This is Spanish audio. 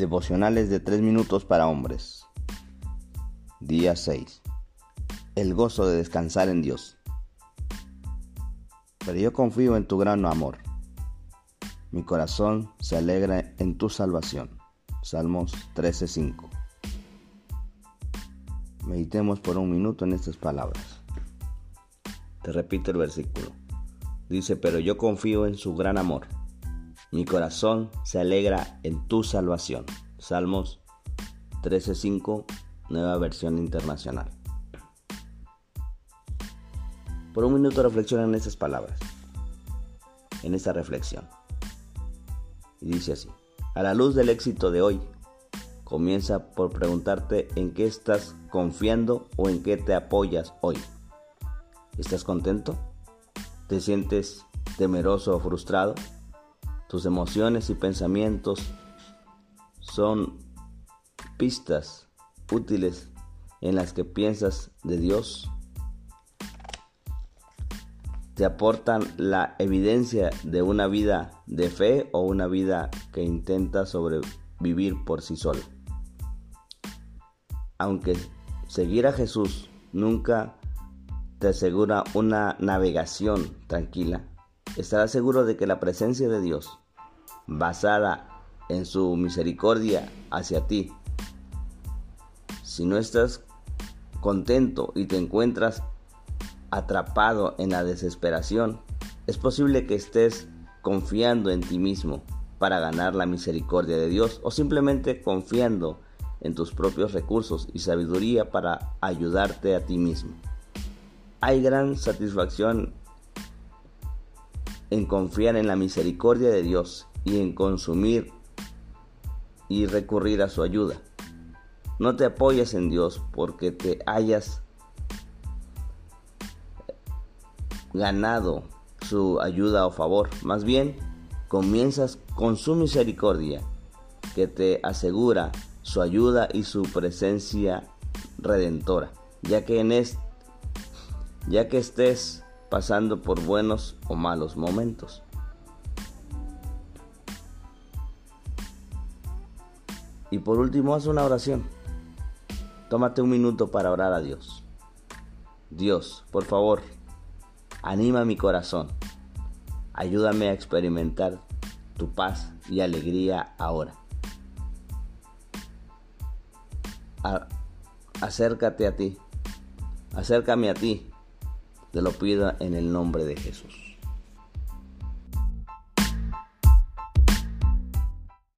Devocionales de 3 minutos para hombres. Día 6. El gozo de descansar en Dios. Pero yo confío en tu gran amor. Mi corazón se alegra en tu salvación. Salmos 13:5. Meditemos por un minuto en estas palabras. Te repito el versículo. Dice, pero yo confío en su gran amor. Mi corazón se alegra en tu salvación. Salmos 13:5, nueva versión internacional. Por un minuto reflexiona en estas palabras, en esta reflexión. Y dice así, a la luz del éxito de hoy, comienza por preguntarte en qué estás confiando o en qué te apoyas hoy. ¿Estás contento? ¿Te sientes temeroso o frustrado? Tus emociones y pensamientos son pistas útiles en las que piensas de Dios. Te aportan la evidencia de una vida de fe o una vida que intenta sobrevivir por sí sola. Aunque seguir a Jesús nunca te asegura una navegación tranquila, estarás seguro de que la presencia de Dios, basada en su misericordia hacia ti, si no estás contento y te encuentras atrapado en la desesperación, es posible que estés confiando en ti mismo para ganar la misericordia de Dios o simplemente confiando en tus propios recursos y sabiduría para ayudarte a ti mismo. Hay gran satisfacción en confiar en la misericordia de Dios y en consumir y recurrir a su ayuda. No te apoyes en Dios porque te hayas ganado su ayuda o favor. Más bien, comienzas con su misericordia que te asegura su ayuda y su presencia redentora, ya que en este, ya que estés pasando por buenos o malos momentos. Y por último, haz una oración. Tómate un minuto para orar a Dios. Dios, por favor, anima mi corazón. Ayúdame a experimentar tu paz y alegría ahora. acércate a ti. Acércame a ti. Te lo pido en el nombre de Jesús.